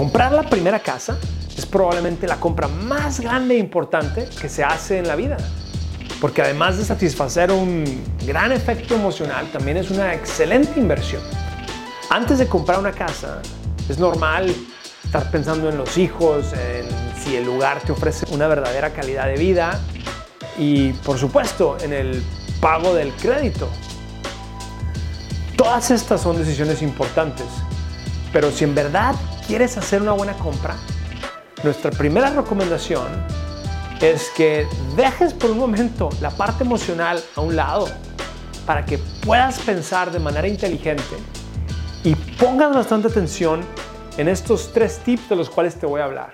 Comprar la primera casa es probablemente la compra más grande e importante que se hace en la vida. Porque además de satisfacer un gran efecto emocional, también es una excelente inversión. Antes de comprar una casa, es normal estar pensando en los hijos, en si el lugar te ofrece una verdadera calidad de vida y, por supuesto, en el pago del crédito. Todas estas son decisiones importantes, pero si en verdad quieres hacer una buena compra, nuestra primera recomendación es que dejes por un momento la parte emocional a un lado para que puedas pensar de manera inteligente y pongas bastante atención en estos tres tips de los cuales te voy a hablar.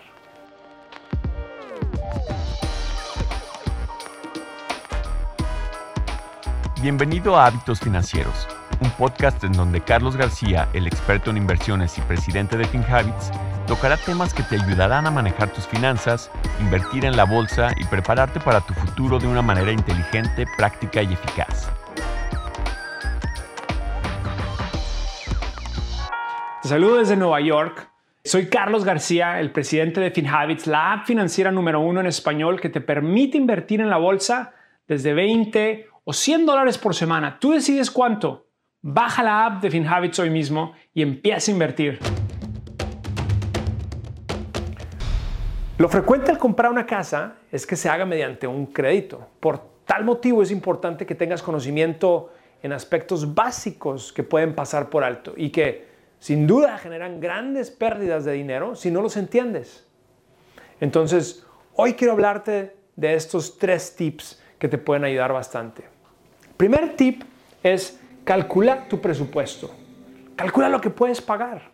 Bienvenido a Hábitos Financieros, un podcast en donde Carlos García, el experto en inversiones y presidente de FinHabits, tocará temas que te ayudarán a manejar tus finanzas, invertir en la bolsa y prepararte para tu futuro de una manera inteligente, práctica y eficaz. Te saludo desde Nueva York. Soy Carlos García, el presidente de FinHabits, la app financiera número uno en español que te permite invertir en la bolsa desde 20 o 100 dólares por semana. Tú decides cuánto. Baja la app de FinHabits hoy mismo y empieza a invertir. Lo frecuente al comprar una casa es que se haga mediante un crédito. Por tal motivo es importante que tengas conocimiento en aspectos básicos que pueden pasar por alto y que sin duda generan grandes pérdidas de dinero si no los entiendes. Entonces, hoy quiero hablarte de estos tres tips que te pueden ayudar bastante. Primer tip es calcula tu presupuesto. Calcula lo que puedes pagar.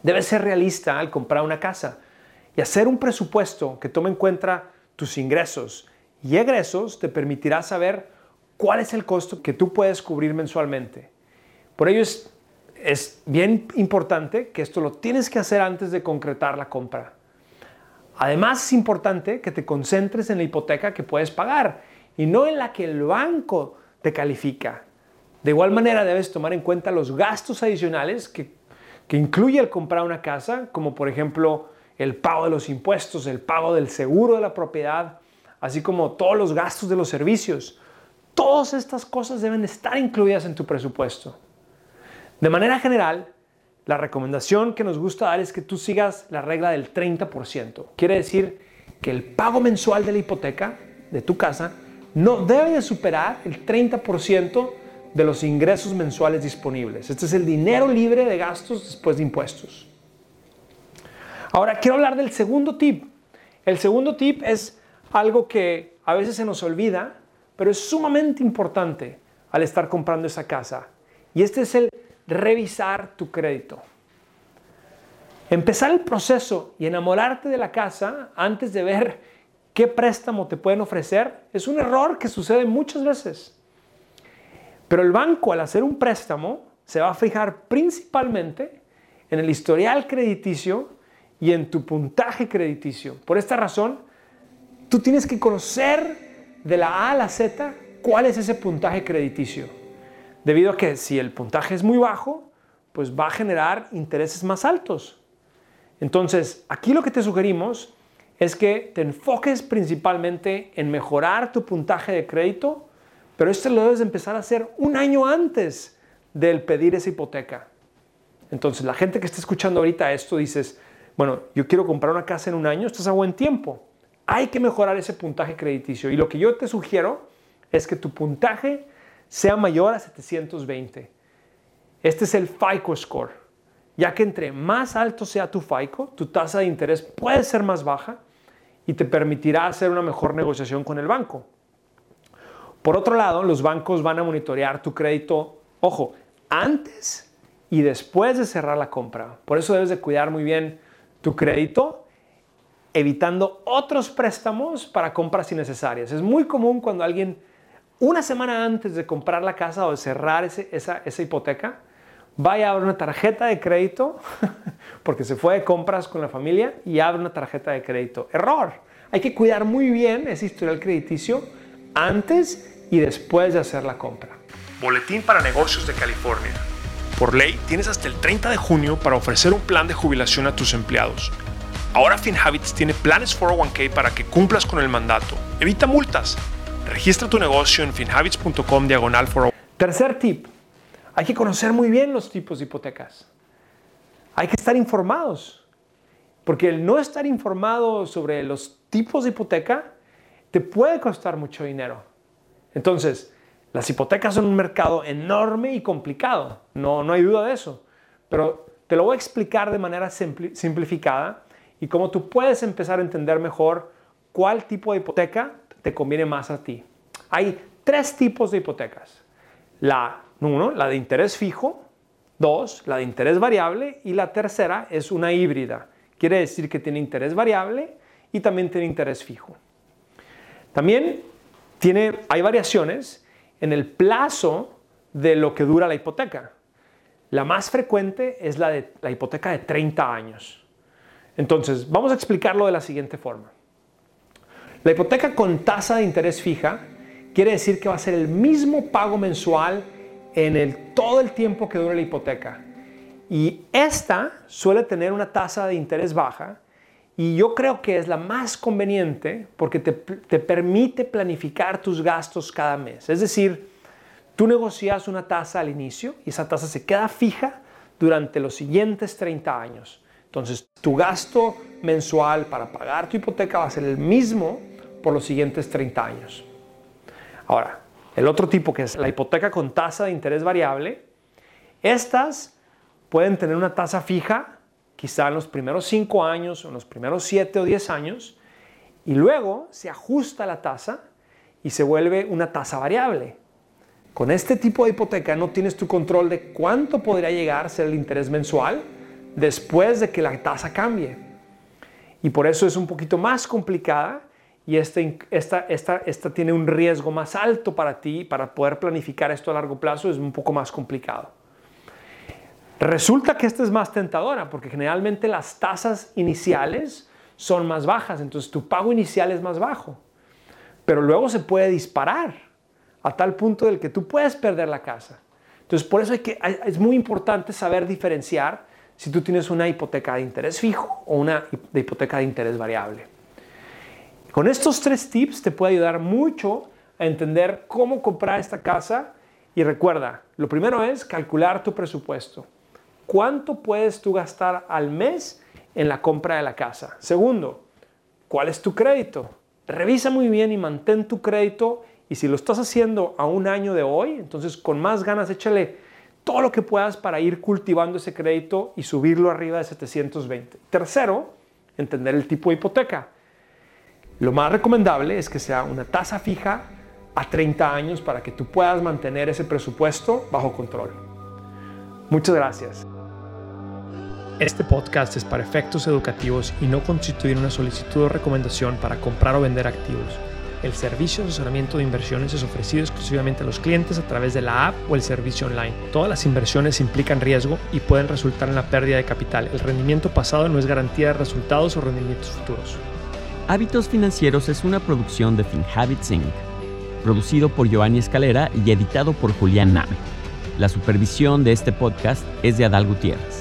Debes ser realista al comprar una casa y hacer un presupuesto que tome en cuenta tus ingresos y egresos te permitirá saber cuál es el costo que tú puedes cubrir mensualmente. Por ello es, es bien importante que esto lo tienes que hacer antes de concretar la compra. Además es importante que te concentres en la hipoteca que puedes pagar y no en la que el banco te califica. De igual manera debes tomar en cuenta los gastos adicionales que, que incluye el comprar una casa, como por ejemplo el pago de los impuestos, el pago del seguro de la propiedad, así como todos los gastos de los servicios. Todas estas cosas deben estar incluidas en tu presupuesto. De manera general, la recomendación que nos gusta dar es que tú sigas la regla del 30%. Quiere decir que el pago mensual de la hipoteca de tu casa no debe de superar el 30% de los ingresos mensuales disponibles. Este es el dinero libre de gastos después de impuestos. Ahora, quiero hablar del segundo tip. El segundo tip es algo que a veces se nos olvida, pero es sumamente importante al estar comprando esa casa. Y este es el revisar tu crédito. Empezar el proceso y enamorarte de la casa antes de ver qué préstamo te pueden ofrecer es un error que sucede muchas veces. Pero el banco al hacer un préstamo se va a fijar principalmente en el historial crediticio y en tu puntaje crediticio. Por esta razón, tú tienes que conocer de la A a la Z cuál es ese puntaje crediticio. Debido a que si el puntaje es muy bajo, pues va a generar intereses más altos. Entonces, aquí lo que te sugerimos es que te enfoques principalmente en mejorar tu puntaje de crédito, pero esto lo debes empezar a hacer un año antes del pedir esa hipoteca. Entonces, la gente que está escuchando ahorita esto dices, bueno, yo quiero comprar una casa en un año, estás a buen tiempo. Hay que mejorar ese puntaje crediticio. Y lo que yo te sugiero es que tu puntaje sea mayor a 720. Este es el FICO score, ya que entre más alto sea tu FICO, tu tasa de interés puede ser más baja y te permitirá hacer una mejor negociación con el banco. Por otro lado, los bancos van a monitorear tu crédito, ojo, antes y después de cerrar la compra. Por eso debes de cuidar muy bien tu crédito evitando otros préstamos para compras innecesarias. Es muy común cuando alguien una semana antes de comprar la casa o de cerrar esa, hipoteca, vaya a abrir una tarjeta de crédito porque se fue de compras con la familia y abre una tarjeta de crédito. Error. Hay que cuidar muy bien ese historial crediticio antes y después de hacer la compra. Boletín para negocios de California. Por ley, tienes hasta el 30 de junio para ofrecer un plan de jubilación a tus empleados. Ahora FinHabits tiene planes 401k para que cumplas con el mandato. Evita multas. Registra tu negocio en finhabits.com diagonal 401 Tercer tip. Hay que conocer muy bien los tipos de hipotecas. Hay que estar informados. Porque el no estar informado sobre los tipos de hipoteca te puede costar mucho dinero. Entonces, las hipotecas son un mercado enorme y complicado, no, no hay duda de eso, pero te lo voy a explicar de manera simplificada y cómo tú puedes empezar a entender mejor cuál tipo de hipoteca te conviene más a ti. Hay tres tipos de hipotecas. La, uno, la de interés fijo, dos, la de interés variable y la tercera es una híbrida. Quiere decir que tiene interés variable y también tiene interés fijo. También tiene, hay variaciones en el plazo de lo que dura la hipoteca. La más frecuente es la de la hipoteca de 30 años. Entonces, vamos a explicarlo de la siguiente forma. La hipoteca con tasa de interés fija quiere decir que va a ser el mismo pago mensual en el, todo el tiempo que dure la hipoteca. Y esta suele tener una tasa de interés baja y yo creo que es la más conveniente porque te, permite planificar tus gastos cada mes. Es decir, tú negocias una tasa al inicio y esa tasa se queda fija durante los siguientes 30 años. Entonces, tu gasto mensual para pagar tu hipoteca va a ser el mismo por los siguientes 30 años. Ahora, el otro tipo que es la hipoteca con tasa de interés variable, estas pueden tener una tasa fija quizá en los primeros 5 años o en los primeros 7 o 10 años, y luego se ajusta la tasa y se vuelve una tasa variable. Con este tipo de hipoteca no tienes tu control de cuánto podría llegar a ser el interés mensual después de que la tasa cambie. Y por eso es un poquito más complicada y este, esta, esta, esta tiene un riesgo más alto para ti. Para poder planificar esto a largo plazo es un poco más complicado. Resulta que esta es más tentadora porque generalmente las tasas iniciales son más bajas, entonces tu pago inicial es más bajo. Pero luego se puede disparar a tal punto del que tú puedes perder la casa. Entonces por eso es muy importante saber diferenciar si tú tienes una hipoteca de interés fijo o una de hipoteca de interés variable. Con estos tres tips te puede ayudar mucho a entender cómo comprar esta casa y recuerda, lo primero es calcular tu presupuesto. ¿Cuánto puedes tú gastar al mes en la compra de la casa? Segundo, ¿cuál es tu crédito? Revisa muy bien y mantén tu crédito y si lo estás haciendo a un año de hoy, entonces con más ganas échale todo lo que puedas para ir cultivando ese crédito y subirlo arriba de 720. Tercero, entender el tipo de hipoteca. Lo más recomendable es que sea una tasa fija a 30 años para que tú puedas mantener ese presupuesto bajo control. Muchas gracias. Este podcast es para efectos educativos y no constituye una solicitud o recomendación para comprar o vender activos. El servicio de asesoramiento de inversiones es ofrecido exclusivamente a los clientes a través de la app o el servicio online. Todas las inversiones implican riesgo y pueden resultar en la pérdida de capital. El rendimiento pasado no es garantía de resultados o rendimientos futuros. Hábitos Financieros es una producción de FinHabits Inc., producido por Giovanni Escalera y editado por Julián Nave. La supervisión de este podcast es de Adal Gutiérrez.